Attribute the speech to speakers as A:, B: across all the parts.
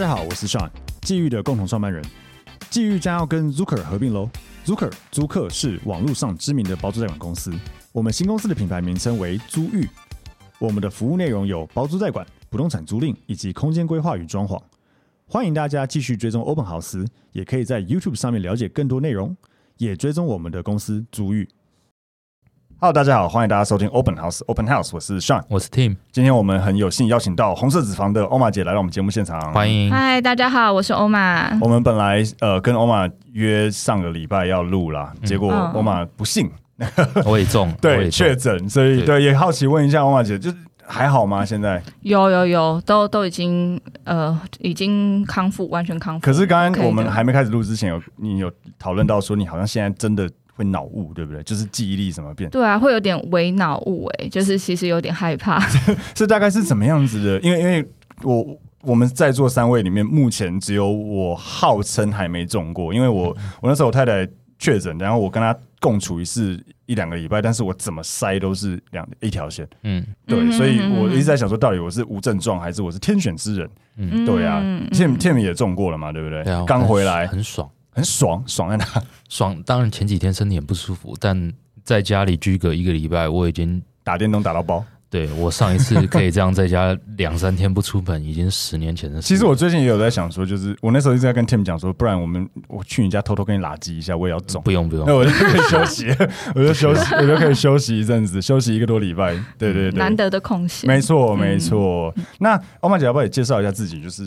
A: 大家好，我是 Sean，际遇的共同创办人。际遇将要跟 Zucker 合并喽。Zucker 租客是网络上知名的包租代管公司。我们新公司的品牌名称为租寓。我们的服务内容有包租代管、不动产租赁以及空间规划与装潢。欢迎大家继续追踪欧本豪斯，也可以在 YouTube 上面了解更多内容，也追踪我们的公司租寓。Hello，大家好，欢迎大家收听 Open House Open House，我是 Sean，
B: 我是 Tim。
A: 今天我们很有幸邀请到红色脂肪的欧玛姐来到我们节目现场，
B: 欢迎。
C: 嗨，大家好，我是欧玛。
A: 我们本来呃跟欧玛约上个礼拜要录啦，结果欧玛不幸，
B: 我也中，
A: 对，确诊，所以对也好奇问一下欧玛姐，就还好吗？现在
C: 有有有，都都已经呃已经康复，完全康复。
A: 可是刚刚我们还没开始录之前，有你有讨论到说你好像现在真的。会脑雾，对不对？就是记忆力什么变？
C: 对啊，会有点微脑雾，哎，就是其实有点害怕。
A: 这大概是怎么样子的？因为因为我我们在座三位里面，目前只有我号称还没中过，因为我我那时候我太太确诊，然后我跟她共处一室一两个礼拜，但是我怎么塞都是两一条线。嗯，对，所以我一直在想说，到底我是无症状还是我是天选之人？嗯，对啊，Tim Tim 也中过了嘛，对不对？刚回来
B: 很爽。
A: 很爽，爽在哪？
B: 爽，当然前几天身体很不舒服，但在家里居隔一个礼拜，我已经
A: 打电动打到爆。
B: 对，我上一次可以这样在家两三天不出门，已经十年前的事。
A: 其实我最近也有在想说，就是我那时候一直在跟 Tim 讲说，不然我们我去你家偷偷跟你拉鸡一下，我也要走。
B: 不用不用，
A: 那我就可以休息，我就休息，我就可以休息一阵子，休息一个多礼拜。对对对，
C: 难得的空闲。
A: 没错没错。那欧玛姐要不要也介绍一下自己？就是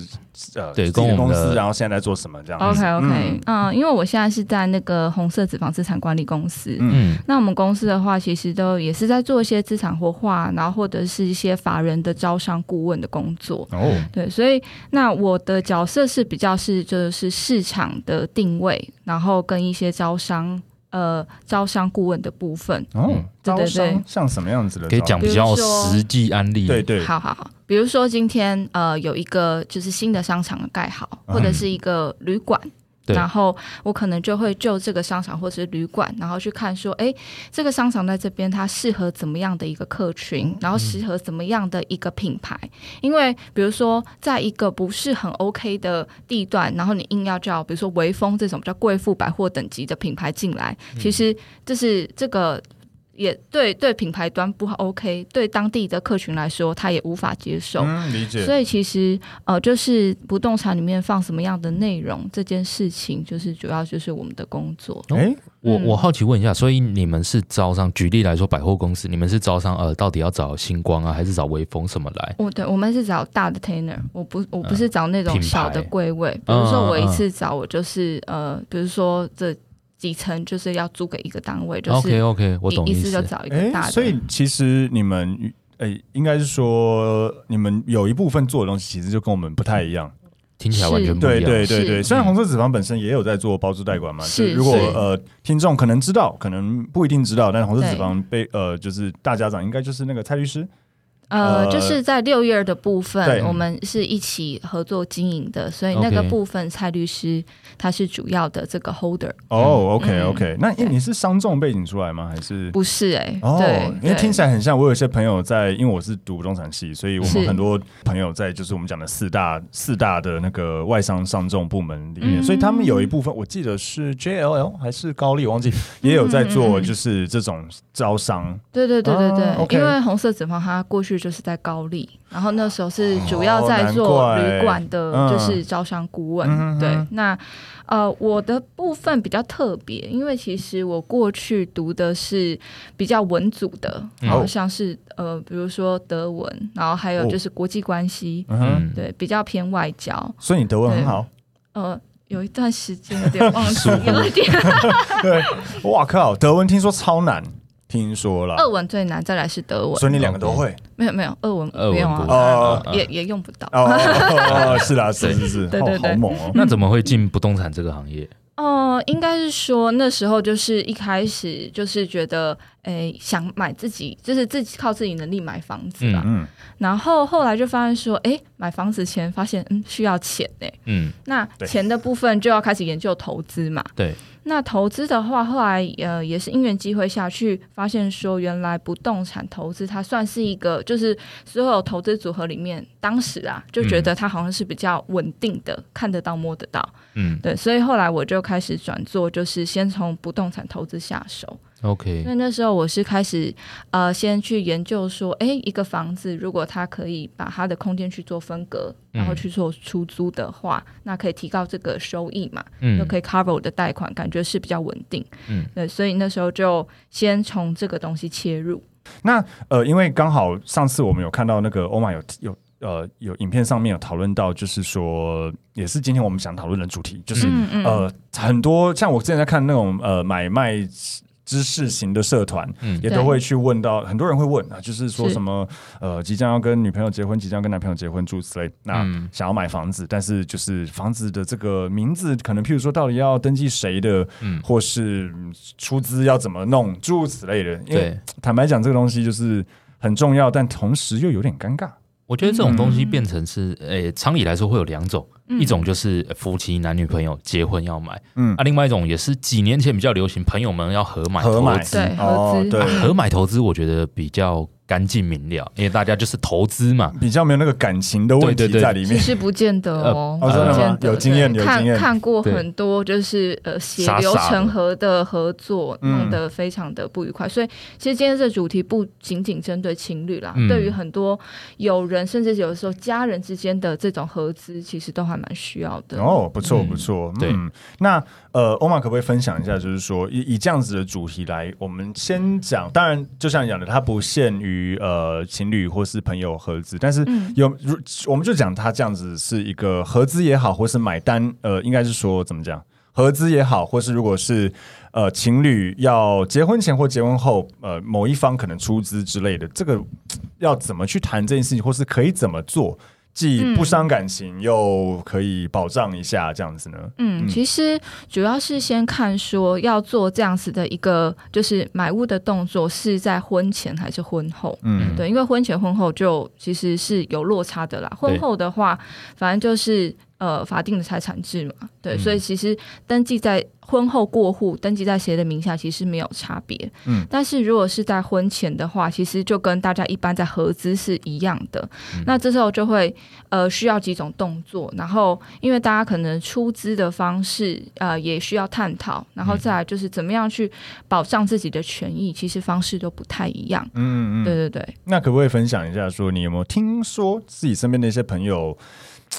A: 呃，
B: 对，
A: 公司，然后现在在做什么这样
C: ？OK OK，嗯，因为我现在是在那个红色脂肪资产管理公司。嗯，那我们公司的话，其实都也是在做一些资产活化，然后或者是一些。法人的招商顾问的工作哦，对，所以那我的角色是比较是就是市场的定位，然后跟一些招商呃招商顾问的部分哦，对对对，
A: 像什么样子的？
B: 可以讲比较实际案例，
A: 对对，
C: 好好好，比如说今天呃有一个就是新的商场盖好，或者是一个旅馆。然后我可能就会就这个商场或者是旅馆，然后去看说，哎，这个商场在这边它适合怎么样的一个客群，然后适合怎么样的一个品牌。因为比如说，在一个不是很 OK 的地段，然后你硬要叫，比如说微风这种比较贵妇百货等级的品牌进来，其实这是这个。也对，对品牌端不 OK，对当地的客群来说，他也无法接受。
A: 嗯，理解。
C: 所以其实呃，就是不动产里面放什么样的内容这件事情，就是主要就是我们的工作。
B: 哎、欸，我我好奇问一下，所以你们是招商？举例来说，百货公司，你们是招商呃，到底要找星光啊，还是找微风什么来？
C: 我，对，我们是找大的 tenant，我不我不是找那种小的柜位。比如说我一次找我就是呃，比如说这。几层就是要租给一个单位，就是
B: OK OK，我懂意思。
C: 就找一个大的。
A: 所以其实你们诶、欸，应该是说你们有一部分做的东西，其实就跟我们不太一样。
B: 听起来完全不一样。
A: 对对对对，虽然红色脂肪本身也有在做包租代管嘛，是。如果呃听众可能知道，可能不一定知道，但是红色脂肪被呃就是大家长应该就是那个蔡律师。
C: 呃，就是在六月的部分，我们是一起合作经营的，所以那个部分蔡律师他是主要的这个 holder。
A: 哦，OK OK，那你是商仲背景出来吗？还是
C: 不是？哎，
A: 对，因为听起来很像。我有一些朋友在，因为我是读不动产系，所以我们很多朋友在就是我们讲的四大四大的那个外商商仲部门里面，所以他们有一部分我记得是 JLL 还是高丽，我忘记也有在做，就是这种招商。对
C: 对对对对，因为红色脂肪它过去。就是在高丽，然后那时候是主要在做旅馆的，就是招商顾问。哦、对，那呃，我的部分比较特别，因为其实我过去读的是比较文组的，好像是呃，比如说德文，然后还有就是国际关系，哦、对，比较偏外交。
A: 所以你德文很好？
C: 呃。有一段时间有点忘记，有一点。
A: 对，哇靠，德文听说超难，听说了。
C: 俄文最难，再来是德文。
A: 所以你两个都会？
C: 没有没有，俄文
B: 俄文
C: 哦，也也用不到。
A: 哦，是啦，是是是，
C: 对对对，
A: 好猛哦。
B: 那怎么会进不动产这个行业？
C: 哦、呃，应该是说那时候就是一开始就是觉得，诶，想买自己，就是自己靠自己能力买房子啦。嗯，然后后来就发现说，诶，买房子前发现，嗯，需要钱呢。嗯，那钱的部分就要开始研究投资嘛。
B: 对。
C: 那投资的话，后来呃也是因缘机会下去发现说，原来不动产投资它算是一个，就是所有投资组合里面，当时啊就觉得它好像是比较稳定的，嗯、看得到摸得到。嗯，对，所以后来我就开始转做，就是先从不动产投资下手。
B: OK，
C: 因为那时候我是开始呃，先去研究说，哎，一个房子如果它可以把它的空间去做分隔，然后去做出租的话，嗯、那可以提高这个收益嘛，嗯，就可以 cover 我的贷款，感觉是比较稳定，嗯，对，所以那时候就先从这个东西切入。
A: 那呃，因为刚好上次我们有看到那个欧玛有有呃有影片上面有讨论到，就是说也是今天我们想讨论的主题，就是、嗯嗯、呃很多像我之前在看那种呃买卖。知识型的社团，嗯，也都会去问到，很多人会问啊，就是说什么，呃，即将要跟女朋友结婚，即将跟男朋友结婚，诸如此类，那想要买房子，但是就是房子的这个名字，可能譬如说到底要登记谁的，嗯，或是出资要怎么弄，诸如此类的。因为坦白讲，这个东西就是很重要，但同时又有点尴尬。
B: 我觉得这种东西变成是，诶、欸，常理来说会有两种。一种就是夫妻男女朋友结婚要买，嗯啊，另外一种也是几年前比较流行，朋友们要合买投资，
C: 对，合资，
B: 对，合买投资，我觉得比较干净明了，因为大家就是投资嘛，
A: 比较没有那个感情的问题在里面。
C: 其实不见得哦，不见得，
A: 有经验，有经验，
C: 看看过很多就是呃血流成河的合作，弄得非常的不愉快。所以其实今天这主题不仅仅针对情侣啦，对于很多友人，甚至有的时候家人之间的这种合资，其实都还蛮需要的。
A: 哦，不错不错，嗯，
B: 对。
A: 那呃，欧玛可不可以分享一下，就是说以以这样子的主题来，我们先讲。当然，就像你讲的，它不限于呃情侣或是朋友合资，但是有如我们就讲他这样子是一个合资也好，或是买单，呃，应该是说怎么讲，合资也好，或是如果是呃情侣要结婚前或结婚后，呃某一方可能出资之类的，这个要怎么去谈这件事情，或是可以怎么做？既不伤感情，又可以保障一下，这样子呢？
C: 嗯，其实主要是先看说要做这样子的一个，就是买屋的动作是在婚前还是婚后？嗯，对，因为婚前婚后就其实是有落差的啦。婚后的话，反正就是。呃，法定的财产制嘛，对，嗯、所以其实登记在婚后过户，登记在谁的名下其实没有差别。嗯，但是如果是在婚前的话，其实就跟大家一般在合资是一样的。嗯、那这时候就会呃需要几种动作，然后因为大家可能出资的方式呃也需要探讨，然后再来就是怎么样去保障自己的权益，其实方式都不太一样。嗯嗯，对对对。
A: 那可不可以分享一下，说你有没有听说自己身边的一些朋友？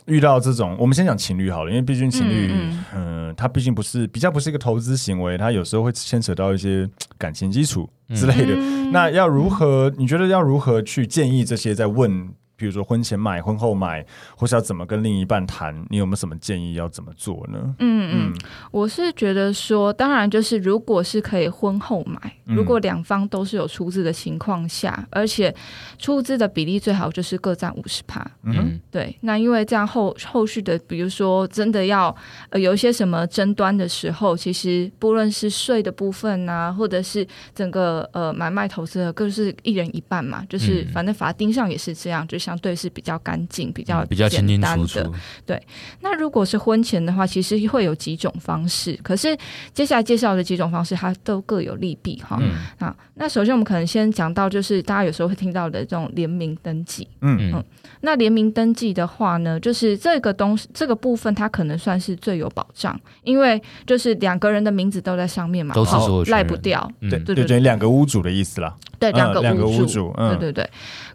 A: 遇到这种，我们先讲情侣好了，因为毕竟情侣，嗯，嗯，它毕竟不是比较不是一个投资行为，它有时候会牵扯到一些感情基础之类的。嗯、那要如何？你觉得要如何去建议这些在问？比如说婚前买、婚后买，或是要怎么跟另一半谈？你有没有什么建议要怎么做呢？
C: 嗯嗯，我是觉得说，当然就是如果是可以婚后买，嗯、如果两方都是有出资的情况下，而且出资的比例最好就是各占五十趴。嗯，对。那因为这样后后续的，比如说真的要呃有一些什么争端的时候，其实不论是税的部分啊，或者是整个呃买卖投资的，各是一人一半嘛，就是反正法定上也是这样，就。相对是比较干净、比较
B: 比较清清楚楚。
C: 对，那如果是婚前的话，其实会有几种方式。可是接下来介绍的几种方式，它都各有利弊哈。嗯、好，那首先我们可能先讲到，就是大家有时候会听到的这种联名登记。嗯嗯。那联名登记的话呢，就是这个东西这个部分，它可能算是最有保障，因为就是两个人的名字都在上面嘛，
B: 都是
C: 赖不掉。
A: 对对对，两个屋主的意思啦。
C: 对，两个
A: 两个屋
C: 主。对对对。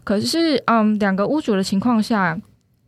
C: 可是，嗯，两个屋主的情况下，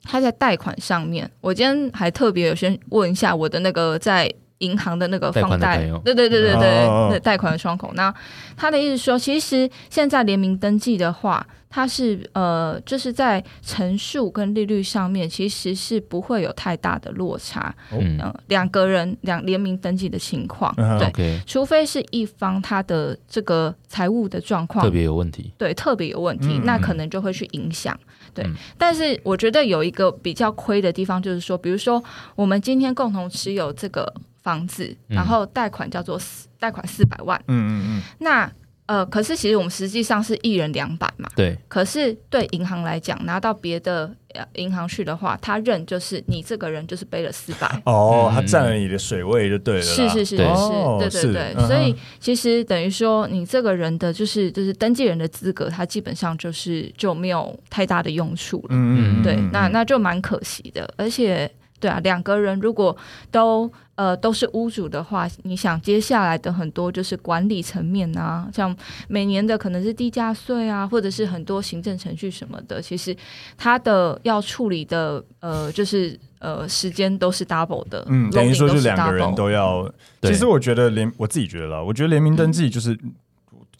C: 他在贷款上面，我今天还特别有先问一下我的那个在银行的那个放贷，
B: 对
C: 对对对对对，贷款的窗口。那他的意思说，其实现在联名登记的话，它是呃，就是在乘数跟利率上面，其实是不会有太大的落差。嗯，两个人两联名登记的情况，对，okay. 除非是一方他的这个财务的状况
B: 特别有问题，
C: 对，特别有问题，嗯、那可能就会去影响。对、嗯，但是我觉得有一个比较亏的地方，就是说，比如说我们今天共同持有这个。房子，然后贷款叫做四贷款四百万。嗯嗯嗯。那呃，可是其实我们实际上是一人两百嘛。
B: 对。
C: 可是对银行来讲，拿到别的银行去的话，他认就是你这个人就是背了四百。
A: 哦，他占了你的水位就对了。
C: 是是是是，哦、对对对。所以其实等于说，你这个人的就是就是登记人的资格，他基本上就是就没有太大的用处了。嗯嗯。对，那那就蛮可惜的，而且。对啊，两个人如果都呃都是屋主的话，你想接下来的很多就是管理层面啊，像每年的可能是地价税啊，或者是很多行政程序什么的，其实他的要处理的呃就是呃时间都是 double 的。嗯，
A: 等于说就两个人都要。其实我觉得联我自己觉得啦，我觉得联名登记就是。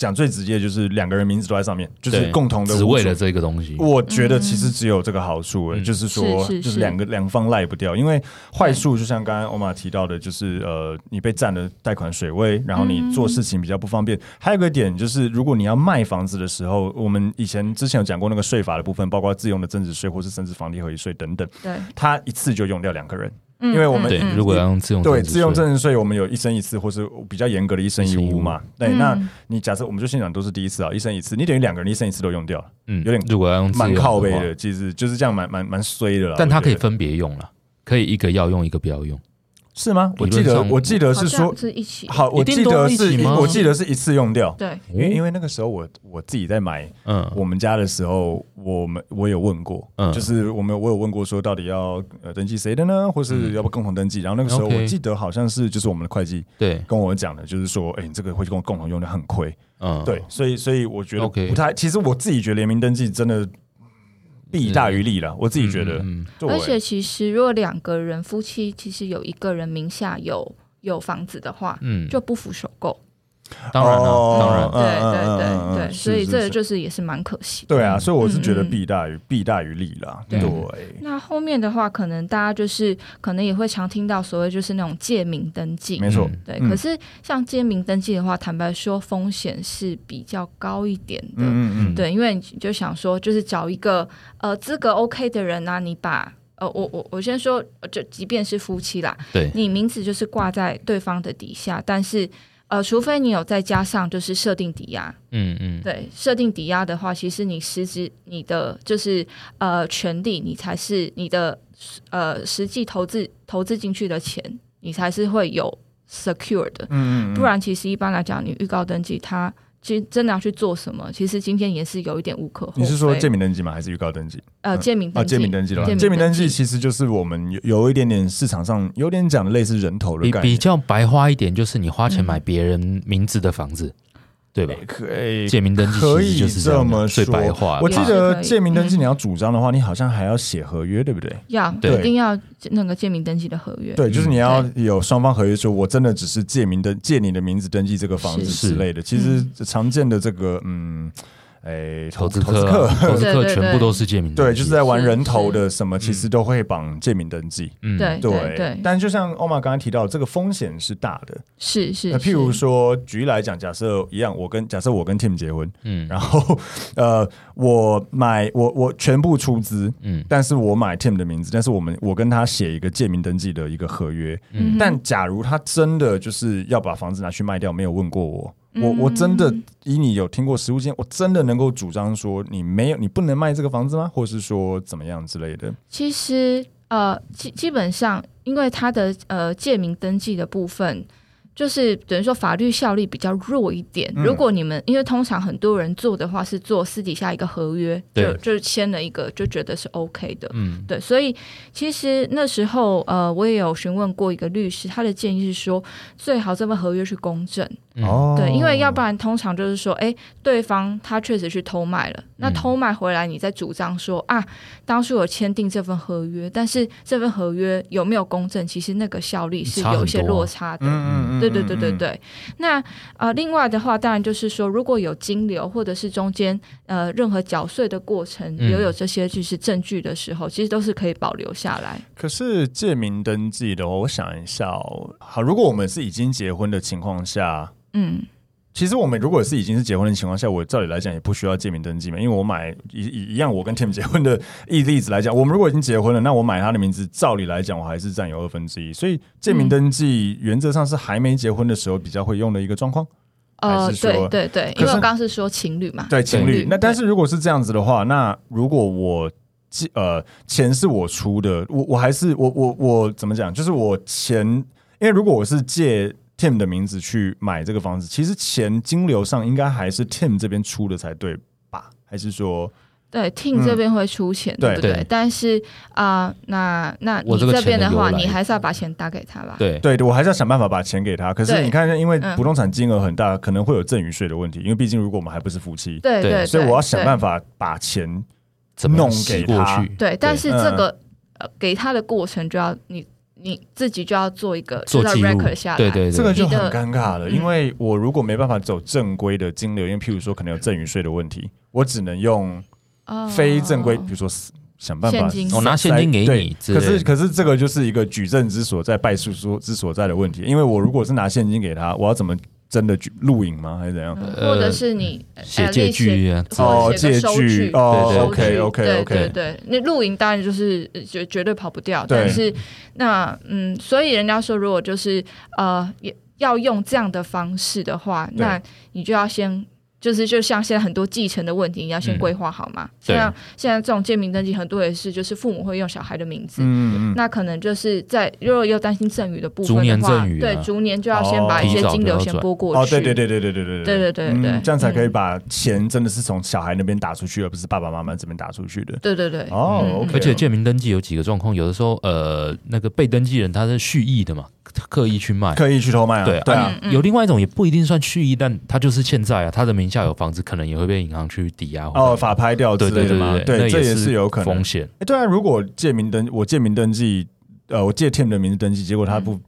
A: 嗯讲最直接就是两个人名字都在上面，就是共同的，
B: 只为了这个东西。
A: 我觉得其实只有这个好处、欸嗯，就是说，就是两个两方赖不掉。因为坏处就像刚刚欧玛提到的，就是呃，你被占了贷款水位，然后你做事情比较不方便。还有一个点就是，如果你要卖房子的时候，我们以前之前有讲过那个税法的部分，包括自用的增值税或是甚至房地合一税等等，对，它一次就用掉两个人。因为我
B: 们、如果要用自用
A: 对自用增值税，我们有一生一次，或是比较严格的一生一屋嘛。对，那你假设我们就现场都是第一次啊，一生一次，你等于两个人一生一次都用掉了，嗯，有点
B: 如果要用
A: 蛮靠背的，其实就是这样蛮蛮蛮衰的了。
B: 但它可以分别用了，可以一个要用，一个不要用。
A: 是吗？我记得我记得是说
C: 是一起。
A: 好，我记得是我记得是一次用掉。
C: 对，
A: 因为因为那个时候我我自己在买嗯我们家的时候，我们我有问过，嗯，就是我们我有问过说到底要呃登记谁的呢，或是要不共同登记？然后那个时候我记得好像是就是我们的会计对跟我讲的，就是说哎，你这个会跟我共同用的很亏，嗯，对，所以所以我觉得不太。其实我自己觉得联名登记真的。弊大于利了，我自己觉得。嗯嗯、
C: 而且其实，如果两个人夫妻其实有一个人名下有有房子的话，嗯，就不符首购。
B: 当然了，哦、当然，
C: 对对对对，所以这个就是也是蛮可惜
A: 的。对啊，所以我是觉得弊大于弊大于利啦。对，
C: 那后面的话，可能大家就是可能也会常听到所谓就是那种借名登记，
A: 没错。
C: 对，可是像借名登记的话，坦白说风险是比较高一点的。嗯嗯。对，因为你就想说，就是找一个呃资格 OK 的人啊，你把呃我我我先说，就即便是夫妻啦，对，你名字就是挂在对方的底下，但是。呃，除非你有再加上就是设定抵押，嗯嗯，对，设定抵押的话，其实你实质你的就是呃权利，你才是你的呃实际投资投资进去的钱，你才是会有 secure 的，嗯嗯，不然其实一般来讲，你预告登记它。其实真的要去做什么？其实今天也是有一点无可厚非。
A: 你是说建名登记吗？还是预告登记？
C: 呃，建名登记。
A: 借名登记的话，借名登记其实就是我们有有一点点市场上有点讲的类似人头的概念。
B: 比比较白花一点，就是你花钱买别人名字的房子。嗯对吧？可以借名登记
A: 可以这么说。
B: 最白话，
A: 我记得借名登记你要主张的话，你好像还要写合约，对不对？
C: 要，一定要那个借名登记的合约。
A: 对，就是你要有双方合约，说我真的只是借名登借你的名字登记这个房子之类的。其实常见的这个，嗯。哎，投资客，
B: 投资客全部都是借名登记，
A: 对，就是在玩人头的什么，其实都会绑借名登记。
C: 嗯，对对对。
A: 但就像欧玛刚刚提到，这个风险是大的。
C: 是是。
A: 那譬如说，举例来讲，假设一样，我跟假设我跟 Tim 结婚，嗯，然后呃，我买我我全部出资，嗯，但是我买 Tim 的名字，但是我们我跟他写一个借名登记的一个合约，嗯，但假如他真的就是要把房子拿去卖掉，没有问过我。我我真的以你有听过实物经验，我真的能够主张说你没有，你不能卖这个房子吗？或是说怎么样之类的？
C: 其实呃基基本上，因为他的呃借名登记的部分，就是等于说法律效力比较弱一点。嗯、如果你们因为通常很多人做的话是做私底下一个合约，就就是签了一个就觉得是 OK 的，嗯，对。所以其实那时候呃，我也有询问过一个律师，他的建议是说，最好这份合约去公证。哦，对，因为要不然通常就是说，哎，对方他确实去偷卖了，那偷卖回来，你再主张说啊，当初有签订这份合约，但是这份合约有没有公证，其实那个效力是有一些落差的。嗯嗯，对对对对对。那呃，另外的话，当然就是说，如果有金流或者是中间呃任何缴税的过程，留有，有这些就是证据的时候，其实都是可以保留下来。
A: 可是借名登记的话，我想一下哦，好，如果我们是已经结婚的情况下。嗯，其实我们如果是已经是结婚的情况下，我照理来讲也不需要借名登记嘛，因为我买一一样，我跟 Tim 结婚的例例子来讲，我们如果已经结婚了，那我买他的名字，照理来讲我还是占有二分之一，所以借名登记原则上是还没结婚的时候比较会用的一个状况。
C: 哦、呃，对对对，因为我刚刚是说情侣嘛，
A: 对情侣。那但是如果是这样子的话，那如果我借呃钱是我出的，我我还是我我我怎么讲？就是我钱，因为如果我是借。Tim 的名字去买这个房子，其实钱金流上应该还是 Tim 这边出的才对吧？还是说，
C: 对 Tim 这边会出钱，对不对？但是啊，那那你这边的话，你还是要把钱打给他吧？
B: 对
A: 对，我还是要想办法把钱给他。可是你看，因为不动产金额很大，可能会有赠与税的问题。因为毕竟如果我们还不是夫妻，
C: 对对，
A: 所以我要想办法把钱弄给他。
C: 对，但是这个呃，给他的过程就要你。你自己就要做一个
B: 做记录
C: 下来，
B: 对对，
A: 这个就很尴尬了。因为我如果没办法走正规的金流，因为譬如说可能有赠与税的问题，我只能用非正规，比如说想办法
B: 我拿现金给你。
A: 可是可是这个就是一个举证之所在，败诉说之所在的问题。因为我如果是拿现金给他，我要怎么？真的录影吗？还是怎样？
C: 或者是你
B: 写借据啊？
A: 哦，借据哦，OK OK OK，
C: 对对，那录影当然就是绝绝对跑不掉。但是那嗯，所以人家说，如果就是呃，要用这样的方式的话，那你就要先。就是就像现在很多继承的问题，你要先规划好嘛。像、嗯、现在这种借名登记，很多也是就是父母会用小孩的名字，嗯、那可能就是在如果又担心赠与的部分的话，啊、对，逐年就要先把一些金流先拨过去。
A: 哦，对对对对对对对
C: 对对对对，
A: 嗯、这样才可以把钱真的是从小孩那边打出去，而不是爸爸妈妈这边打出去的。
C: 对对对。
A: 哦，嗯、
B: 而且借名登记有几个状况，有的时候呃，那个被登记人他是蓄意的嘛。刻意去卖，
A: 刻意去偷卖啊？
B: 对对啊，有另外一种也不一定算蓄意，但他就是欠债啊，他的名下有房子，可能也会被银行去抵押哦，
A: 法拍掉之类的吗？对，这也是有可能
B: 风险。
A: 哎，对啊，如果借名登，我借名登记，呃，我借 Tim 的名字登记，结果他不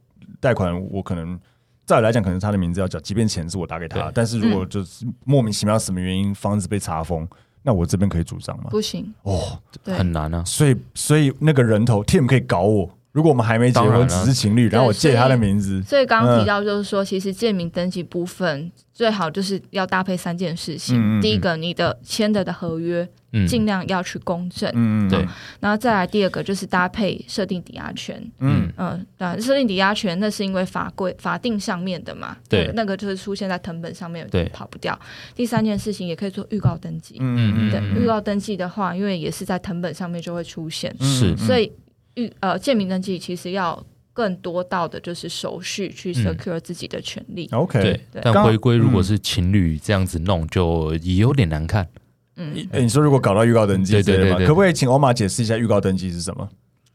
A: 贷款，我可能照理来讲，可能他的名字要缴，即便钱是我打给他，但是如果就是莫名其妙什么原因，房子被查封，那我这边可以主张吗？
C: 不行
A: 哦，
B: 很难啊。
A: 所以，所以那个人头 Tim 可以搞我。如果我们还没结婚，只是情侣，然后我借他的名字，
C: 所以刚刚提到就是说，其实借名登记部分最好就是要搭配三件事情。第一个，你的签的的合约尽量要去公证，嗯，对。然后再来第二个就是搭配设定抵押权，嗯。嗯，对设定抵押权那是因为法规法定上面的嘛，对，那个就是出现在藤本上面，对，跑不掉。第三件事情也可以做预告登记，嗯嗯，对，预告登记的话，因为也是在藤本上面就会出现，
B: 是，
C: 所以。预呃，建民登记其实要更多到的就是手续去 secure 自己的权利。
A: 嗯、OK，
B: 对，但回归如果是情侣这样子弄，就也有点难看。
A: 嗯，你说如果搞到预告登记，对对对，可不可以请欧玛解释一下预告登记是什么？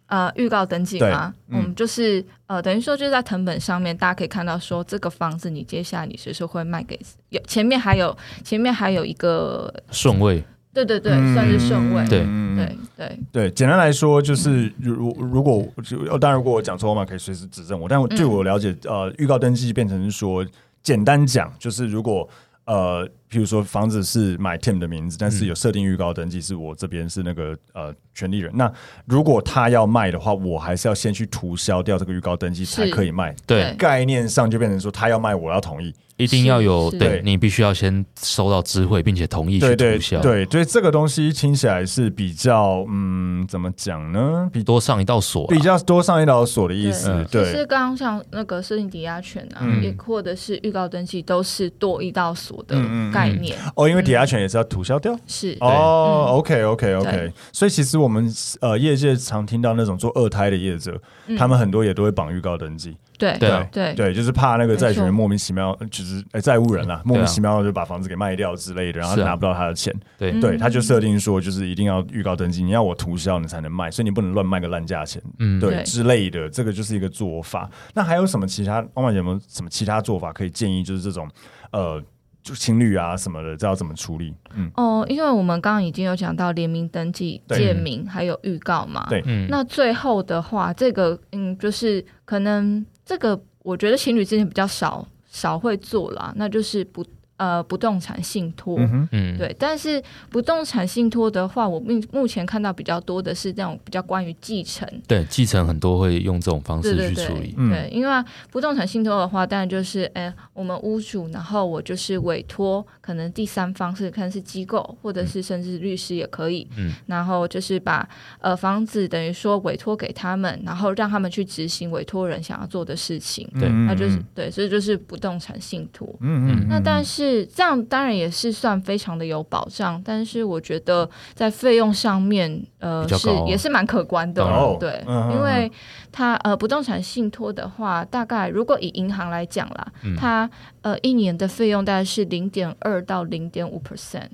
C: 呃，预告登记吗？嗯，就是呃，等于说就是在藤本上面，大家可以看到说这个房子你接下来你随时会卖给有前面还有前面还有一个
B: 顺位。
C: 对对对，算是顺位。
B: 对
C: 对对
A: 对，简单来说就是，如如果就当然，如果我讲错话，可以随时指正我。但我据我了解，呃，预告登记变成是说，简单讲就是，如果呃，譬如说房子是买 Tim 的名字，但是有设定预告登记是我这边是那个呃权利人。那如果他要卖的话，我还是要先去涂销掉这个预告登记才可以卖。
B: 对，
A: 概念上就变成说，他要卖，我要同意。
B: 一定要有对，你必须要先收到知会，并且同意去涂销。
A: 对，所以这个东西听起来是比较嗯，怎么讲呢？比
B: 多上一道锁，
A: 比较多上一道锁的意思。对，
C: 其实刚刚像那个设定抵押权啊，也或者是预告登记，都是多一道锁的概概念。
A: 哦，因为抵押权也是要涂销掉。
C: 是
A: 哦，OK OK OK。所以其实我们呃业界常听到那种做二胎的业者，他们很多也都会绑预告登记。
C: 对对对
A: 对，就是怕那个债权人莫名其妙，就是哎债务人啦，莫名其妙就把房子给卖掉之类的，然后拿不到他的钱。对对，他就设定说，就是一定要预告登记，你要我涂销你才能卖，所以你不能乱卖个烂价钱，嗯，对之类的，这个就是一个做法。那还有什么其他？汪妈姐有没有什么其他做法可以建议？就是这种呃，就情侣啊什么的，这要怎么处理？嗯
C: 哦，因为我们刚刚已经有讲到联名登记、借名还有预告嘛，
A: 对，
C: 那最后的话，这个嗯，就是可能。这个我觉得情侣之间比较少少会做啦，那就是不。呃，不动产信托，嗯，对，但是不动产信托的话，我目目前看到比较多的是那种比较关于继承，
B: 对，继承很多会用这种方式去处理，
C: 对，因为不动产信托的话，当然就是，哎，我们屋主，然后我就是委托，可能第三方是看是机构，或者是甚至律师也可以，嗯，然后就是把呃房子等于说委托给他们，然后让他们去执行委托人想要做的事情，对，那就是对，所以就是不动产信托，嗯嗯，那但是。是这样，当然也是算非常的有保障，但是我觉得在费用上面，呃，是也是蛮可观的，哦、对，嗯、因为它呃不动产信托的话，大概如果以银行来讲啦，嗯、它呃一年的费用大概是零点二到零点五 percent，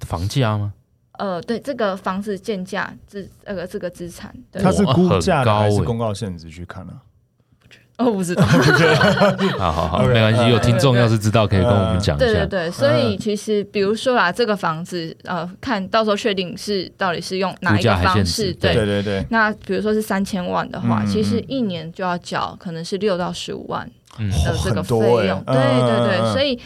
B: 房价吗？
C: 呃，对，这个房子建价资那个这个资产，
A: 它是估价的还是公告现值去看呢、啊？
C: 哦，不知道。
B: 好好 好，没关系。有听众要是知道，可以跟我们讲一下。
C: 对对对，所以其实比如说啊，这个房子，呃，看到时候确定是到底是用哪一个方式，对对对对。那比如说是三千万的话，其实一年就要缴可能是六到十五万的这个费用。对对对，所以。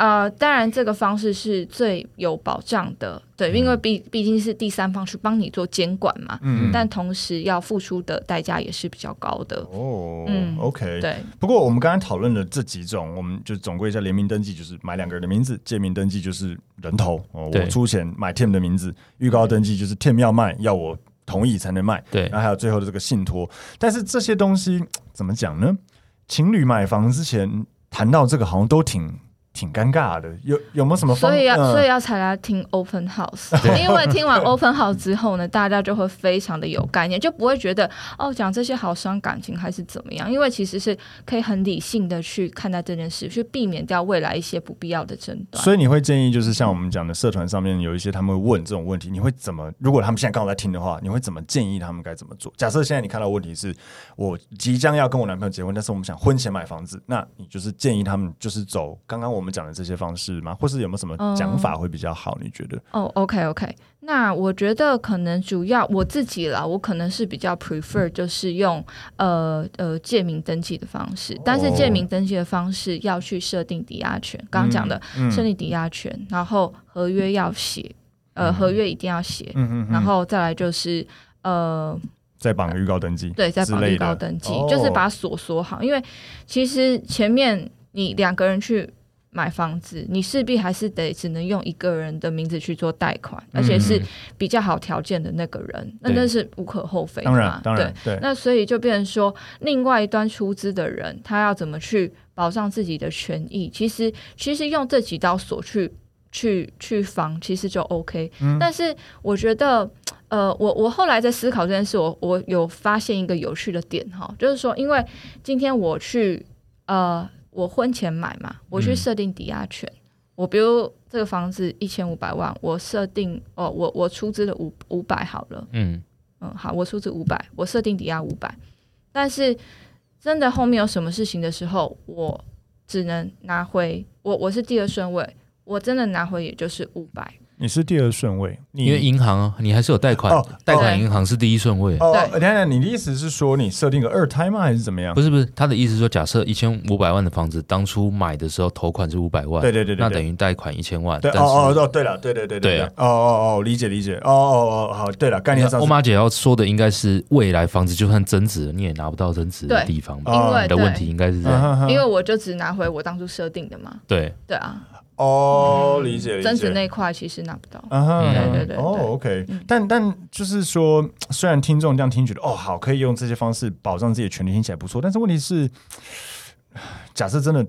C: 呃，当然，这个方式是最有保障的，对，因为毕毕竟是第三方去帮你做监管嘛，嗯，但同时要付出的代价也是比较高的。
A: 哦，嗯，OK，对。不过我们刚才讨论的这几种，我们就总归一下：联名登记就是买两个人的名字；借名登记就是人头哦，我出钱买 Tim 的名字；预告登记就是 Tim 要卖，要我同意才能卖。对，然后还有最后的这个信托。但是这些东西怎么讲呢？情侣买房之前谈到这个，好像都挺。挺尴尬的，有有没有什么方？
C: 所以要所以要才来听 Open House，因为听完 Open House 之后呢，大家就会非常的有概念，就不会觉得哦讲这些好伤感情还是怎么样？因为其实是可以很理性的去看待这件事，去避免掉未来一些不必要的争端。
A: 所以你会建议，就是像我们讲的社团上面有一些他们会问这种问题，你会怎么？如果他们现在刚好在听的话，你会怎么建议他们该怎么做？假设现在你看到问题是我即将要跟我男朋友结婚，但是我们想婚前买房子，那你就是建议他们就是走刚刚我们讲的这些方式。吗？或是有没有什么讲法会比较好？嗯、你觉得？
C: 哦、oh，OK OK，那我觉得可能主要我自己啦，我可能是比较 prefer 就是用呃呃借名登记的方式，但是借名登记的方式要去设定抵押权，刚刚讲的设定抵押权，嗯、然后合约要写，呃，合约一定要写，然后再来就是呃，
A: 再绑个预告登记，
C: 对，再绑预告登记，就是把锁锁好，因为其实前面你两个人去。买房子，你势必还是得只能用一个人的名字去做贷款，而且是比较好条件的那个人，嗯、那那是无可厚非的嘛。当然，当然，对。对，那所以就变成说，另外一端出资的人，他要怎么去保障自己的权益？其实，其实用这几道锁去去去防，其实就 OK。嗯、但是我觉得，呃，我我后来在思考这件事，我我有发现一个有趣的点哈，就是说，因为今天我去呃。我婚前买嘛，我去设定抵押权。嗯、我比如这个房子一千五百万，我设定哦，我我出资了五五百好了。嗯嗯，好，我出资五百，我设定抵押五百。但是真的后面有什么事情的时候，我只能拿回我我是第二顺位，我真的拿回也就是五百。
A: 你是第二顺位，
B: 因为银行啊，你还是有贷款，贷款银行是第一顺位。
A: 哦，等等，你的意思是说你设定个二胎吗？还是怎么样？
B: 不是不是，他的意思是说，假设一千五百万的房子，当初买的时候头款是五百万，
A: 对对对，
B: 那等于贷款一千万。
A: 对哦哦哦，对了，对对对对，哦哦哦，理解理解，哦哦哦，好，对了，概念上，
B: 欧妈姐要说的应该是未来房子就算增值了，你也拿不到增值的地方，因为的问题应该是这样，
C: 因为我就只拿回我当初设定的嘛。
B: 对
C: 对啊。
A: 哦，理解理解，
C: 增值那块其实拿不到。对对对。哦
A: ，OK。但但就是说，虽然听众这样听觉得哦好，可以用这些方式保障自己的权利，听起来不错。但是问题是，假设真的，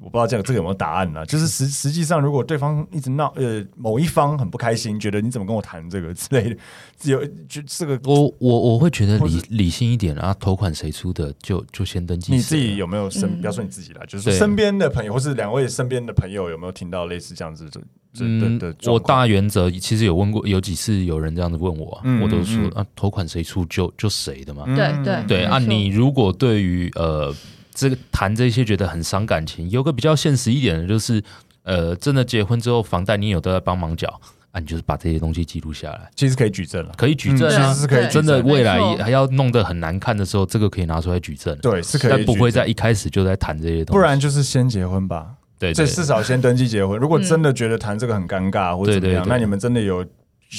A: 我不知道这个这个有没有答案呢？就是实实际上，如果对方一直闹，呃，某一方很不开心，觉得你怎么跟我谈这个之类的，只 有就这个，
B: 我我我会觉得理理性一点啊，头款谁出的就就先登记。
A: 你自己有没有身？不要说你自己啦，就是身边的朋友，或是两位身边的朋友，有没有听到类似这样子的？
B: 嗯，我大原则其实有问过，有几次有人这样子问我，我都说啊，头款谁出就就谁的嘛。
C: 对对
B: 对啊，你如果对于呃。这个谈这些觉得很伤感情，有个比较现实一点的，就是呃，真的结婚之后房贷你有都在帮忙缴啊，你就是把这些东西记录下来，
A: 其实可以举证了，
B: 可以举证啊，是可以真的未来还要弄得很难看的时候，这个可以拿出来举证，
A: 对，是可以，
B: 但不会在一开始就在谈这些东西，
A: 不然就是先结婚吧，对，这至少先登记结婚。如果真的觉得谈这个很尴尬或者怎么样，那你们真的有。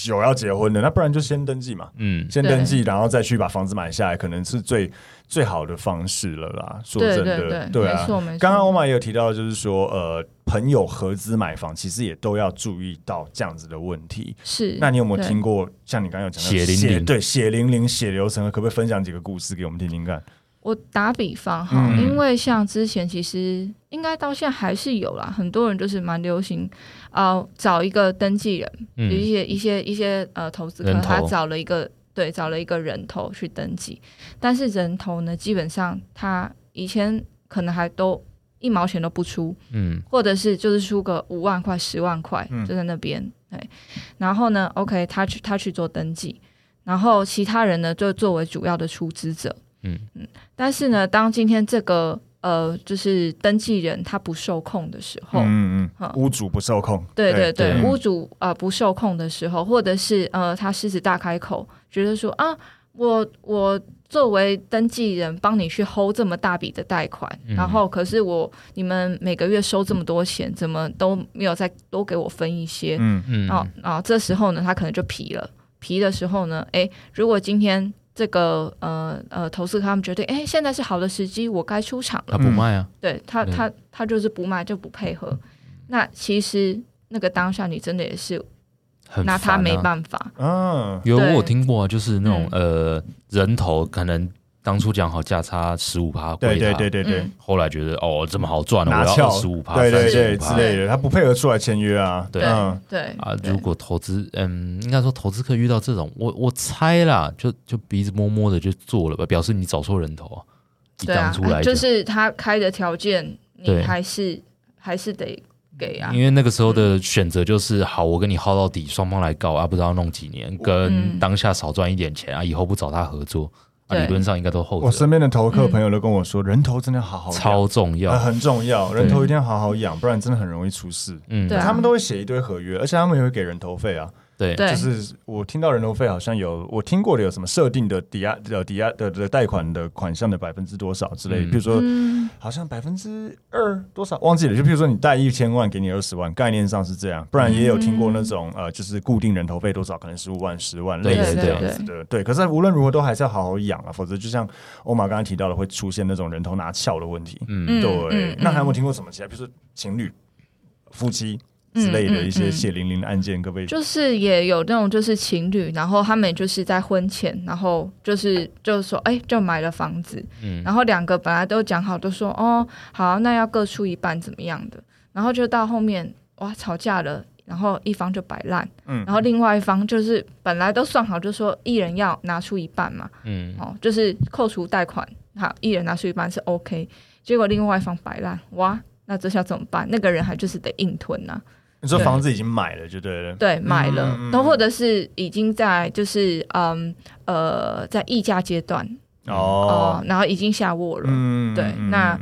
A: 有要结婚的，那不然就先登记嘛。嗯，先登记，然后再去把房子买下来，可能是最最好的方式了啦。说真的，对，对，对，对啊，没错没错。刚刚欧玛也有提到，就是说，呃，朋友合资买房，其实也都要注意到这样子的问题。是，那你有没有听过像你刚刚有讲的
B: 血淋淋？
A: 对，血淋淋、血流成河，可不可以分享几个故事给我们听听看？
C: 我打比方哈，嗯、因为像之前其实应该到现在还是有啦，很多人就是蛮流行啊、呃，找一个登记人，有、嗯、一些一些一些呃投资客，他找了一个对，找了一个人头去登记，但是人头呢，基本上他以前可能还都一毛钱都不出，嗯，或者是就是出个五万块、十万块就在那边，对，然后呢，OK，他去他去做登记，然后其他人呢就作为主要的出资者。嗯嗯，但是呢，当今天这个呃，就是登记人他不受控的时候，嗯
A: 嗯，屋主不受控，
C: 对对对，屋主呃不受控的时候，或者是呃他狮子大开口，觉得说啊，我我作为登记人帮你去 hold 这么大笔的贷款，嗯、然后可是我你们每个月收这么多钱，怎么都没有再多给我分一些？嗯。嗯，啊啊，这时候呢，他可能就皮了，皮的时候呢，哎，如果今天。这个呃呃，投资他们觉得，哎，现在是好的时机，我该出场了。
B: 他不卖啊？
C: 对他，他他就是不卖，就不配合。那其实那个当下，你真的也是拿他没办法。嗯，
B: 有我听过，就是那种呃人头可能。当初讲好价差十五趴，
A: 对对对对对，
B: 后来觉得哦这么好赚，我要二十五趴，
A: 对对对之类的，他不配合出来签约啊，
C: 对。对
B: 啊，如果投资，嗯，应该说投资客遇到这种，我我猜啦，就就鼻子摸摸的就做了吧，表示你找错人头啊，
C: 对啊，就是他开的条件，你还是还是得给啊，
B: 因为那个时候的选择就是好，我跟你耗到底，双方来告啊，不知道弄几年，跟当下少赚一点钱啊，以后不找他合作。理论上应该都后。
A: 我身边的投客朋友都跟我说，人头真的好好，
B: 超重要，
A: 很重要，人头一定要好好养，不然真的很容易出事。嗯，他们都会写一堆合约，而且他们也会给人头费啊。对，就是我听到人头费好像有我听过的有什么设定的抵押的抵押的的贷款的款项的百分之多少之类，比如说好像百分之二多少忘记了，就比如说你贷一千万给你二十万，概念上是这样，不然也有听过那种呃就是固定人头费多少，可能十五万十万类似这样子的，对。可是无论如何都还是要好好养啊，否则就像欧玛刚刚提到的，会出现那种人头拿翘的问题。嗯，对。那还有没有听过什么其他，比如说情侣、夫妻？之类的一些血淋淋的案件，各位、
C: 就是也有那种就是情侣，然后他们就是在婚前，然后就是就是说，哎，就买了房子，嗯，然后两个本来都讲好，都说哦好，那要各出一半怎么样的，然后就到后面哇吵架了，然后一方就摆烂，嗯，然后另外一方就是本来都算好，就说一人要拿出一半嘛，嗯，哦，就是扣除贷款，好，一人拿出一半是 OK，结果另外一方摆烂，哇，那这下怎么办？那个人还就是得硬吞呐、啊。
A: 你说房子已经买了就对了，
C: 对，买了，都或者是已经在就是嗯呃在议价阶段哦，然后已经下卧了，嗯，对，那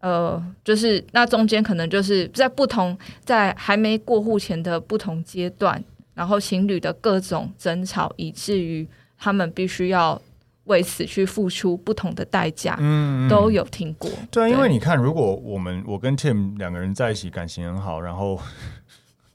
C: 呃就是那中间可能就是在不同在还没过户前的不同阶段，然后情侣的各种争吵，以至于他们必须要为此去付出不同的代价，嗯，都有听过。
A: 对，因为你看，如果我们我跟 Tim 两个人在一起，感情很好，然后。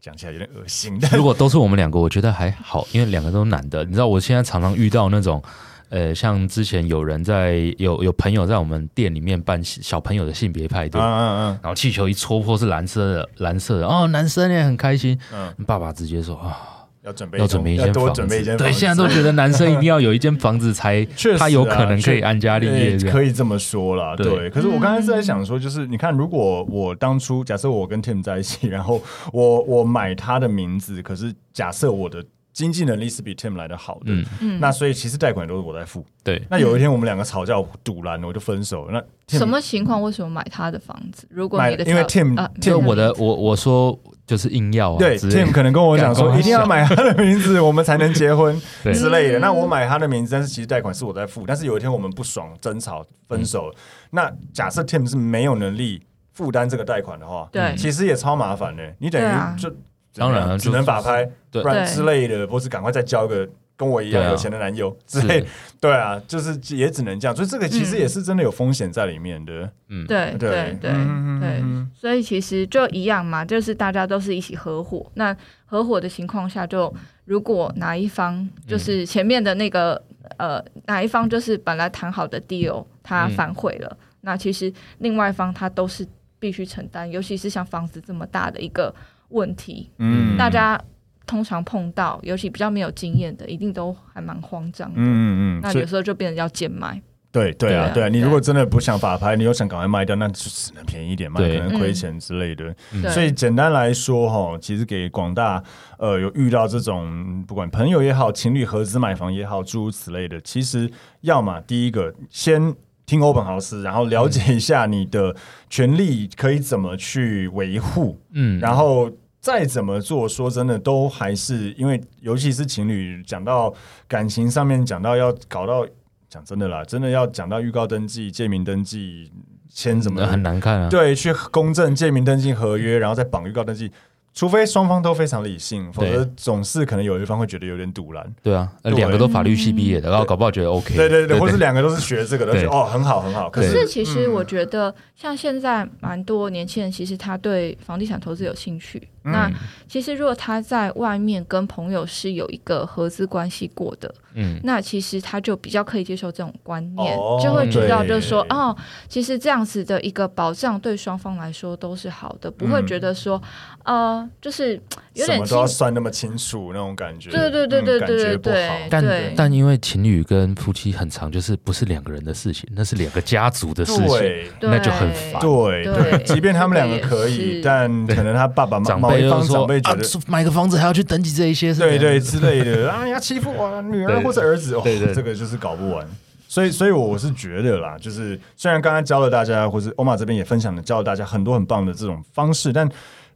A: 讲起来有点恶心。
B: 如果都是我们两个，我觉得还好，因为两个都是男的。你知道，我现在常常遇到那种，呃，像之前有人在有有朋友在我们店里面办小朋友的性别派对，嗯嗯嗯，然后气球一戳破是蓝色的，蓝色的，哦，男生也很开心，嗯，爸爸直接说啊。
A: 要准备
B: 要准备一间
A: 多
B: 房子。
A: 准备一间。
B: 对，现在都觉得男生一定要有一间房子才，
A: 确实啊、
B: 他有可能可以安家立业，
A: 可以这么说啦。对，
B: 对
A: 可是我刚才是在想说，就是你看，如果我当初假设我跟 Tim 在一起，然后我我买他的名字，可是假设我的。经济能力是比 Tim 来的好的，嗯，那所以其实贷款都是我在付。
B: 对，
A: 那有一天我们两个吵架赌烂了，我就分手。那
C: 什么情况？为什么买他的房子？如果你的
A: 因为 Tim，
C: 啊、
B: 就我的我我说就是硬要啊，
A: 对，Tim 可能跟我讲说 一定要买他的名字，我们才能结婚之类的。那我买他的名字，但是其实贷款是我在付。但是有一天我们不爽，争吵分手。嗯、那假设 Tim 是没有能力负担这个贷款的话，
C: 对，
A: 其实也超麻烦的。你等于就。
B: 当然了，
A: 只能法拍，
B: 对
A: 不然之类的，或是赶快再交个跟我一样有钱的男友之类。对啊，就是也只能这样。所以这个其实也是真的有风险在里面的。
C: 嗯，对对对对。所以其实就一样嘛，就是大家都是一起合伙。那合伙的情况下，就如果哪一方就是前面的那个呃哪一方就是本来谈好的 deal 他反悔了，那其实另外一方他都是必须承担，尤其是像房子这么大的一个。问题，嗯，大家通常碰到，尤其比较没有经验的，一定都还蛮慌张的，嗯嗯嗯。那有时候就变成要贱卖，
A: 对对啊，对啊。你如果真的不想法拍，你又想赶快卖掉，那就只能便宜一点卖，可能亏钱之类的。所以简单来说，哈，其实给广大呃有遇到这种不管朋友也好，情侣合资买房也好，诸如此类的，其实要么第一个先。听欧本豪斯，然后了解一下你的权利可以怎么去维护，嗯，然后再怎么做，说真的，都还是因为，尤其是情侣，讲到感情上面，讲到要搞到，讲真的啦，真的要讲到预告登记、借名登记、签什么，
B: 很难看啊。
A: 对，去公证借名登记合约，然后再绑预告登记。除非双方都非常理性，否则总是可能有一方会觉得有点堵然。
B: 对啊，两个都法律系毕业的，然后搞不好觉得 OK。
A: 对对对，或是两个都是学这个的，觉得哦很好很好。
C: 可是其实我觉得，像现在蛮多年轻人，其实他对房地产投资有兴趣。那其实如果他在外面跟朋友是有一个合资关系过的，嗯，那其实他就比较可以接受这种观念，就会知道就是说，哦，其实这样子的一个保障对双方来说都是好的，不会觉得说，呃。就是有点
A: 什么都要算那么清楚那种感觉，
C: 对对对对对对对。
B: 但但因为情侣跟夫妻很长，就是不是两个人的事情，那是两个家族的事情，那就很烦。
A: 对对，即便他们两个可以，但可能他爸爸妈妈一方长辈觉得
B: 买个房子还要去登记这一些，
A: 对对之类的啊，你要欺负我女儿或者儿子，对对，这个就是搞不完。所以，所以我我是觉得啦，就是虽然刚刚教了大家，或是欧玛这边也分享了教了大家很多很棒的这种方式，但。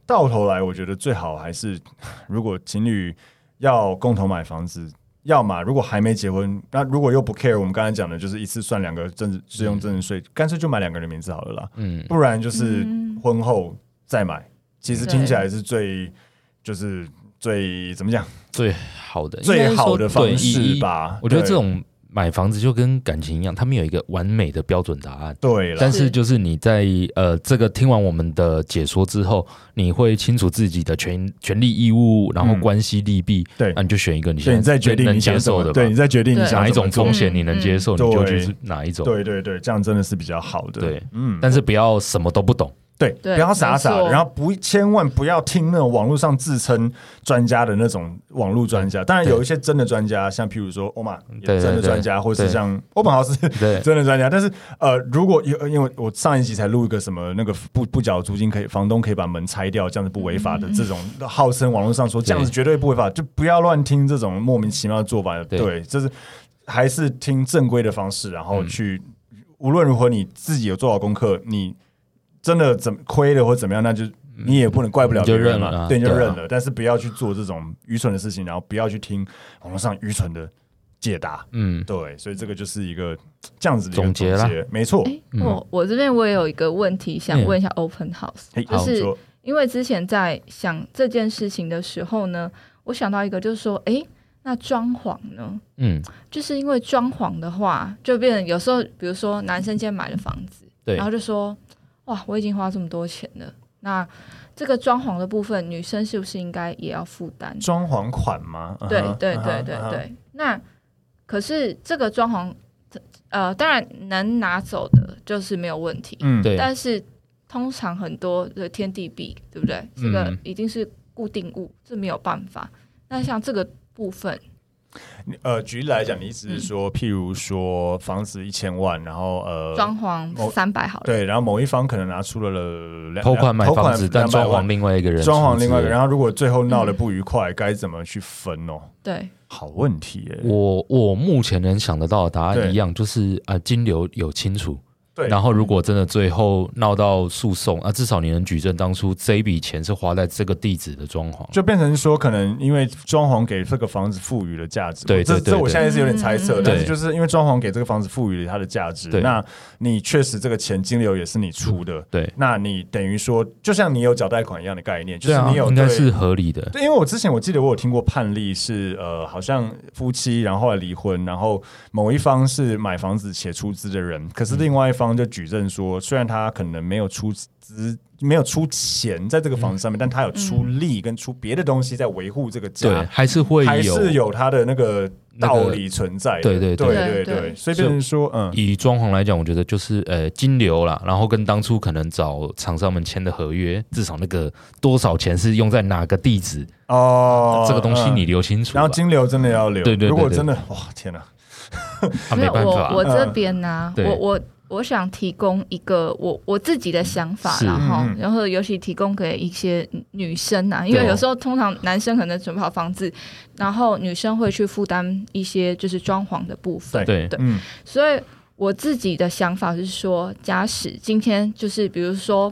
A: 到头来，我觉得最好还是，如果情侣要共同买房子，要么如果还没结婚，那如果又不 care，我们刚才讲的就是一次算两个增值使用增值税，干脆就买两个人名字好了啦。嗯，不然就是婚后再买，其实听起来是最就是最怎么讲
B: 最好的
A: 最好的方式吧。
B: 我觉得这种。买房子就跟感情一样，它没有一个完美的标准答案。
A: 对了，
B: 但是就是你在呃这个听完我们的解说之后，你会清楚自己的权权利义务，然后关系利弊。对，那你就选一个你现在
A: 决定
B: 能接受的。
A: 对，你再决定你想
B: 哪一种风险你能接受，你就就是哪一种。
A: 对对对，这样真的是比较好的。
B: 对，嗯，但是不要什么都不懂。
A: 对，不要傻傻的，然后不千万不要听那种网络上自称专家的那种网络专家。当然有一些真的专家，像譬如说欧玛真的专家，或是像欧本豪斯 真的专家。但是呃，如果有因为我上一集才录一个什么那个不不缴租金可以房东可以把门拆掉，这样子不违法的这种号称网络上说这样子绝对不违法，就不要乱听这种莫名其妙的做法。对，就是还是听正规的方式，然后去无论如何你自己有做好功课，你。真的怎么亏了或怎么样，那就你也不能怪不了别人嘛，对，就认了。但是不要去做这种愚蠢的事情，然后不要去听网络上愚蠢的解答。嗯，对，所以这个就是一个这样子的总结了，没错。
C: 我我这边我也有一个问题想问一下 Open House，就是因为之前在想这件事情的时候呢，我想到一个就是说，哎，那装潢呢？嗯，就是因为装潢的话，就变成有时候，比如说男生今天买了房子，对，然后就说。哇，我已经花这么多钱了，那这个装潢的部分，女生是不是应该也要负担
A: 装潢款吗？
C: 对对对对对。那可是这个装潢，呃，当然能拿走的就是没有问题，嗯，对。但是通常很多的天地币，对不对？这个一定是固定物，这没有办法。那像这个部分。
A: 呃，举例来讲，你意思是说，嗯、譬如说房子一千万，然后呃，
C: 装潢三百好了，
A: 对，然后某一方可能拿出了两
B: 头款买房子，但装潢另外一个人，
A: 装潢另外一个人，然后如果最后闹得不愉快，该、嗯、怎么去分哦？
C: 对，
A: 好问题耶。
B: 我我目前能想得到的答案一样，就是啊、呃，金流有清楚。对，然后如果真的最后闹到诉讼啊，至少你能举证当初这一笔钱是花在这个地址的装潢，
A: 就变成说可能因为装潢给这个房子赋予了价值。对，这这我现在是有点猜测，但是就是因为装潢给这个房子赋予了它的价值，那你确实这个钱金流也是你出的，对，那你等于说就像你有缴贷款一样的概念，就是你有
B: 应该是合理的。
A: 对，因为我之前我记得我有听过判例是呃，好像夫妻然后后来离婚，然后某一方是买房子且出资的人，可是另外一方就举证说。虽然他可能没有出资，没有出钱在这个房子上面，嗯、但他有出力跟出别的东西在维护这个家，
B: 对，还是会有，
A: 还是有他的那个道理存在、那个。对对对对对，对，所以变成说，嗯，
B: 以装潢来讲，我觉得就是呃金流啦，然后跟当初可能找厂商们签的合约，至少那个多少钱是用在哪个地址
A: 哦，
B: 这个东西你留清楚、嗯。
A: 然后金流真的要留，
B: 对对，对，对，对，
A: 如果真的哇天哪，
B: 啊、没办法，
C: 我我这边呢、嗯，我我。我想提供一个我我自己的想法，然后然后尤其提供给一些女生啊，因为有时候通常男生可能准备好房子，然后女生会去负担一些就是装潢的部分，
B: 对。
C: 对，所以我自己的想法是说，假使今天就是比如说，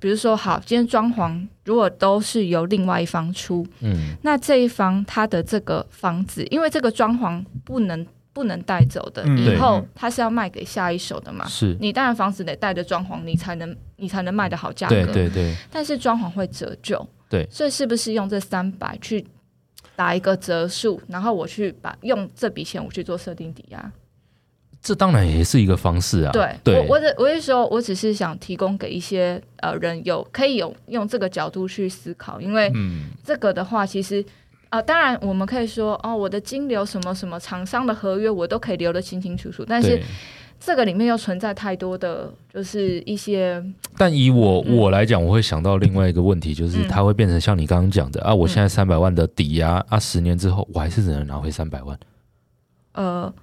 C: 比如说好，今天装潢如果都是由另外一方出，嗯，那这一方他的这个房子，因为这个装潢不能。不能带走的，以后他是要卖给下一手的嘛？是你当然房子得带着装潢，你才能你才能卖得好价格。
B: 对对对。
C: 但是装潢会折旧，
B: 对，
C: 所以是不是用这三百去打一个折数，然后我去把用这笔钱我去做设定抵押？
B: 这当然也是一个方式啊。
C: 对，对我我的我是说，我只是想提供给一些呃人有可以有用这个角度去思考，因为这个的话其实。啊、呃，当然我们可以说哦，我的金流什么什么厂商的合约我都可以留得清清楚楚，但是这个里面又存在太多的就是一些。
B: 但以我、嗯、我来讲，我会想到另外一个问题，就是它会变成像你刚刚讲的、嗯、啊，我现在三百万的抵押啊，十年之后我还是只能拿回三百万。
C: 呃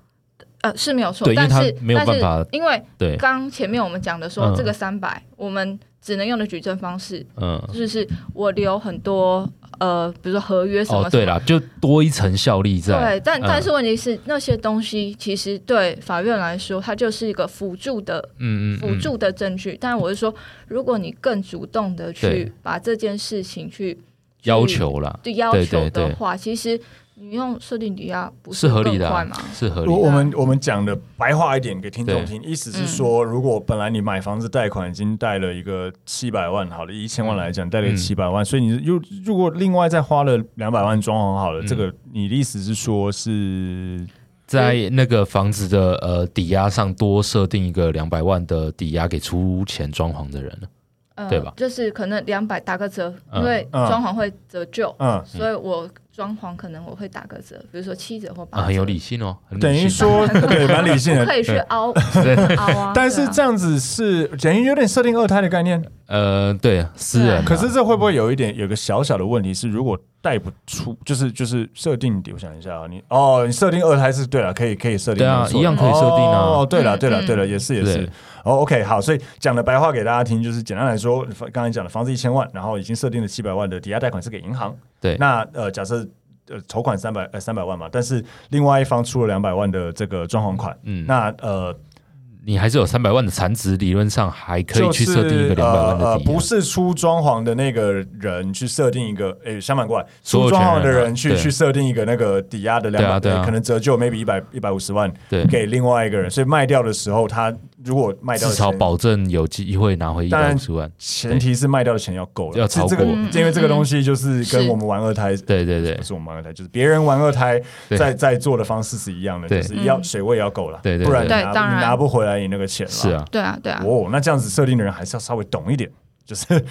C: 呃是没有
B: 错，
C: 但是
B: 因为他没有办法，
C: 因为对刚前面我们讲的说这个三百、嗯，我们只能用的举证方式，嗯，就是我留很多。呃，比如说合约什么什么，哦，对啦，
B: 就多一层效力在。
C: 对，但、嗯、但是问题是，那些东西其实对法院来说，它就是一个辅助的，嗯嗯，辅助的证据。但我是说，如果你更主动的去把这件事情去
B: 要求了，
C: 对要求的话，其实。你用设定抵押不是，
B: 是合理的，是合理的。
A: 我们我们讲的白话一点给听众听，意思是说，如果本来你买房子贷款已经贷了一个七百万，好了，一千万来讲贷了七百万，所以你又如果另外再花了两百万装潢好了，这个你的意思是说是
B: 在那个房子的呃抵押上多设定一个两百万的抵押给出钱装潢的人呢？对吧？
C: 就是可能两百打个折，因为装潢会折旧，嗯，所以我。装潢可能我会打个折，比如说七折或八折，
B: 啊，很有理性哦。
A: 等于说 对，蛮理性的，
C: 可以去凹 凹啊。
A: 但是这样子是等于有点设定二胎的概念。
B: 呃，对，私人。
A: 可是这会不会有一点有个小小的问题是，如果贷不出，就是就是设定，我想一下啊，你哦，你设定二胎是对了，可以可以设定，
B: 对啊，一样可以设定啊。
A: 哦，对了对了对了，也是也是。哦，OK，好，所以讲的白话给大家听，就是简单来说，刚才讲的房子一千万，然后已经设定了七百万的抵押贷款是给银行。
B: 对，
A: 那呃，假设呃筹款三百呃三百万嘛，但是另外一方出了两百万的这个装潢款，嗯，那呃。
B: 你还是有三百万的残值，理论上还可以去设定一个两百万的。
A: 就是呃呃、不是出装潢的那个人去设定一个，诶、欸，相反过来，出装潢的人去去设定一个那个抵押的两百、啊啊，可能折旧 maybe 一百一百五十万，对，给另外一个人，所以卖掉的时候他。如果卖掉，至
B: 少保证有机会拿回一百五十万。
A: 前提是卖掉的钱要够了，
B: 要超过。
A: 这个，因为这个东西就是跟我们玩二胎，
B: 对对对，
A: 不是我们玩二胎，就是别人玩二胎在在做的方式是一样的，就是要水位要够了，对对，不然你拿你拿不回来你那个钱了。
B: 是啊，
C: 对啊对啊。
A: 哦，那这样子设定的人还是要稍微懂一点。就是。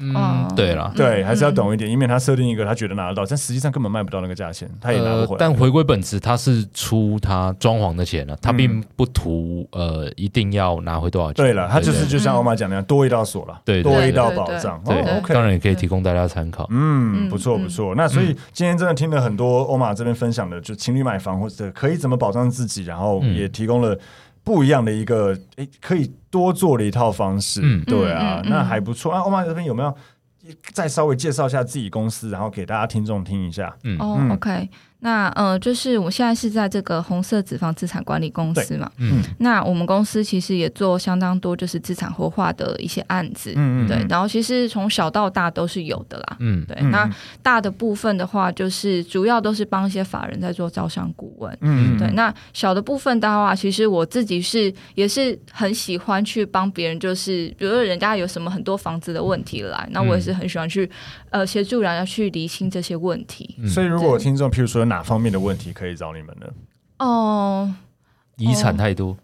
B: 嗯，对了，
A: 对，还是要懂一点，以免他设定一个他觉得拿得到，但实际上根本卖不到那个价钱，他也拿不回来。
B: 但回归本质，他是出他装潢的钱了，他并不图呃一定要拿回多少钱。
A: 对了，他就是就像欧玛讲那样，多一道锁了，对，多一道保障。
B: 对，OK，当然也可以提供大家参考。
A: 嗯，不错不错。那所以今天真的听了很多欧玛这边分享的，就情侣买房或者可以怎么保障自己，然后也提供了不一样的一个诶可以多做的一套方式。嗯，对啊，那还不错。啊，欧曼这边有没有？再稍微介绍一下自己公司，然后给大家听众听一下。
C: 嗯，哦、oh,，OK。那呃，就是我现在是在这个红色纸房资产管理公司嘛，嗯，那我们公司其实也做相当多就是资产活化的一些案子，嗯对，然后其实从小到大都是有的啦，嗯，对，那大的部分的话，就是主要都是帮一些法人在做招商顾问，嗯对，那小的部分的话，其实我自己是也是很喜欢去帮别人，就是比如说人家有什么很多房子的问题来，那我也是很喜欢去呃协助人家去厘清这些问题，
A: 所以如果听众譬如说。哪方面的问题可以找你们呢？
C: 哦，
B: 遗产太多，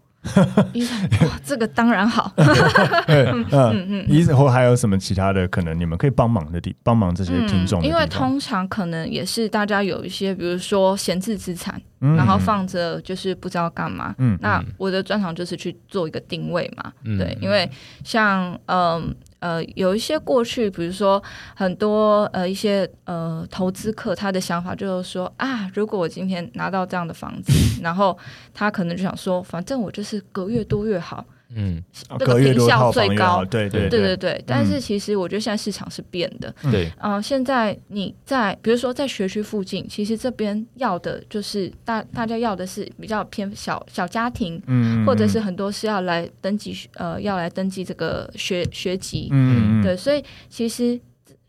C: 遗产哇，这个当然好。
A: 嗯嗯嗯，遗产或还有什么其他的可能你们可以帮忙的地帮忙这些听众？
C: 因为通常可能也是大家有一些，比如说闲置资产，然后放着就是不知道干嘛。嗯，那我的专长就是去做一个定位嘛。对，因为像嗯。呃，有一些过去，比如说很多呃一些呃投资客，他的想法就是说啊，如果我今天拿到这样的房子，然后他可能就想说，反正我就是隔越多越好。嗯，那个坪效最高，
A: 对对
C: 对对对。但是其实我觉得现在市场是变的，对嗯。现在你在比如说在学区附近，其实这边要的就是大大家要的是比较偏小小家庭，嗯，或者是很多是要来登记呃要来登记这个学学籍，嗯，对。所以其实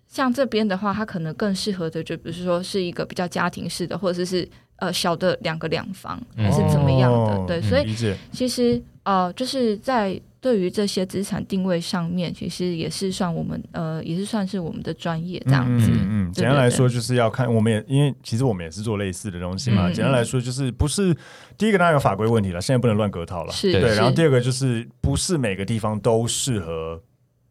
C: 像这边的话，它可能更适合的就比如说是一个比较家庭式的，或者是呃小的两个两房还是怎么样的，对。所以其实。呃，就是在对于这些资产定位上面，其实也是算我们呃，也是算是我们的专业这样子。
A: 嗯嗯，简单来说，就是要看我们也因为其实我们也是做类似的东西嘛。嗯、简单来说，就是不是第一个当然有法规问题了，现在不能乱隔套了。是对，然后第二个就是不是每个地方都适合。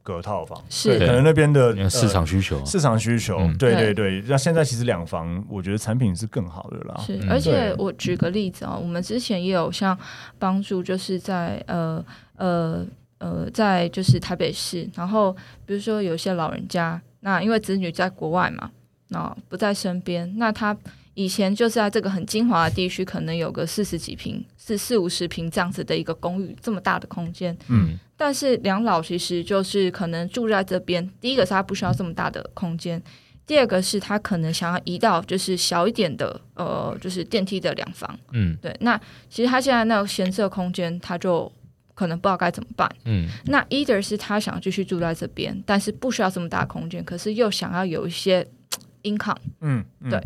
A: 隔套房。是。可能那边的
B: 市场需求，
A: 市场需求，对对。对。那现在其实两房，我觉得产品是更好的啦。
C: 是，而且我举个例子啊，我们之前也有像帮助，就是在呃呃呃，在就是台北市，然后比如说有些老人家，那因为子女在国外嘛，那不在身边，那他以前就是在这个很精华的地区，可能有个四十几平，是四五十平这样子的一个公寓，这么大的空间，嗯。但是两老其实就是可能住在这边，第一个是他不需要这么大的空间，第二个是他可能想要移到就是小一点的，呃，就是电梯的两房，嗯，对。那其实他现在那个闲置空间，他就可能不知道该怎么办，嗯。那 either 是他想继续住在这边，但是不需要这么大空间，可是又想要有一些 income，嗯，嗯，对。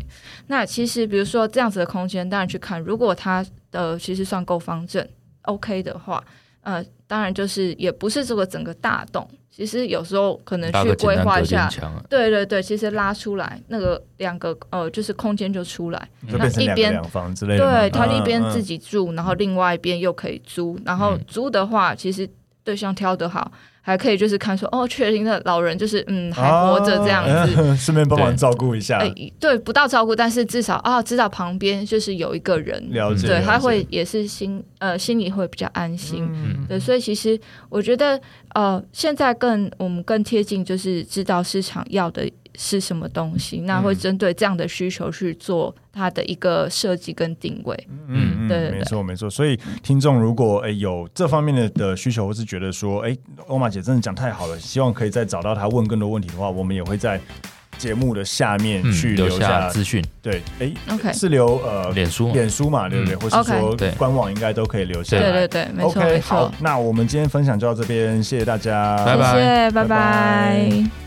C: 那其实比如说这样子的空间，当然去看，如果它的其实算购房证 OK 的话。呃，当然就是也不是这个整个大洞，其实有时候可能去规划一下，啊、对对对，其实拉出来那个两个呃，就是空间就出来，那一边两房之类的，对，他一边自己住，然后另外一边又可以租，然后租的话，其实对象挑得好。还可以就是看说哦，确定的老人就是嗯还活着这样子，
A: 顺、啊、便帮忙照顾一下。
C: 哎，对，不到照顾，但是至少啊，知道旁边就是有一个人，
A: 了解，
C: 对，他会也是心呃心里会比较安心。嗯、对，所以其实我觉得呃，现在更我们更贴近就是知道市场要的。是什么东西？那会针对这样的需求去做它的一个设计跟定位。
A: 嗯嗯，对，没错没错。所以听众如果诶有这方面的的需求，或是觉得说哎欧玛姐真的讲太好了，希望可以再找到她问更多问题的话，我们也会在节目的下面去留下资讯。对，哎，OK，是留呃脸书脸书嘛，对不对？或是说官网应该都可以留下。
C: 对对对，没错没错。
A: 好，那我们今天分享就到这边，谢谢大家，
B: 拜拜，
C: 拜拜。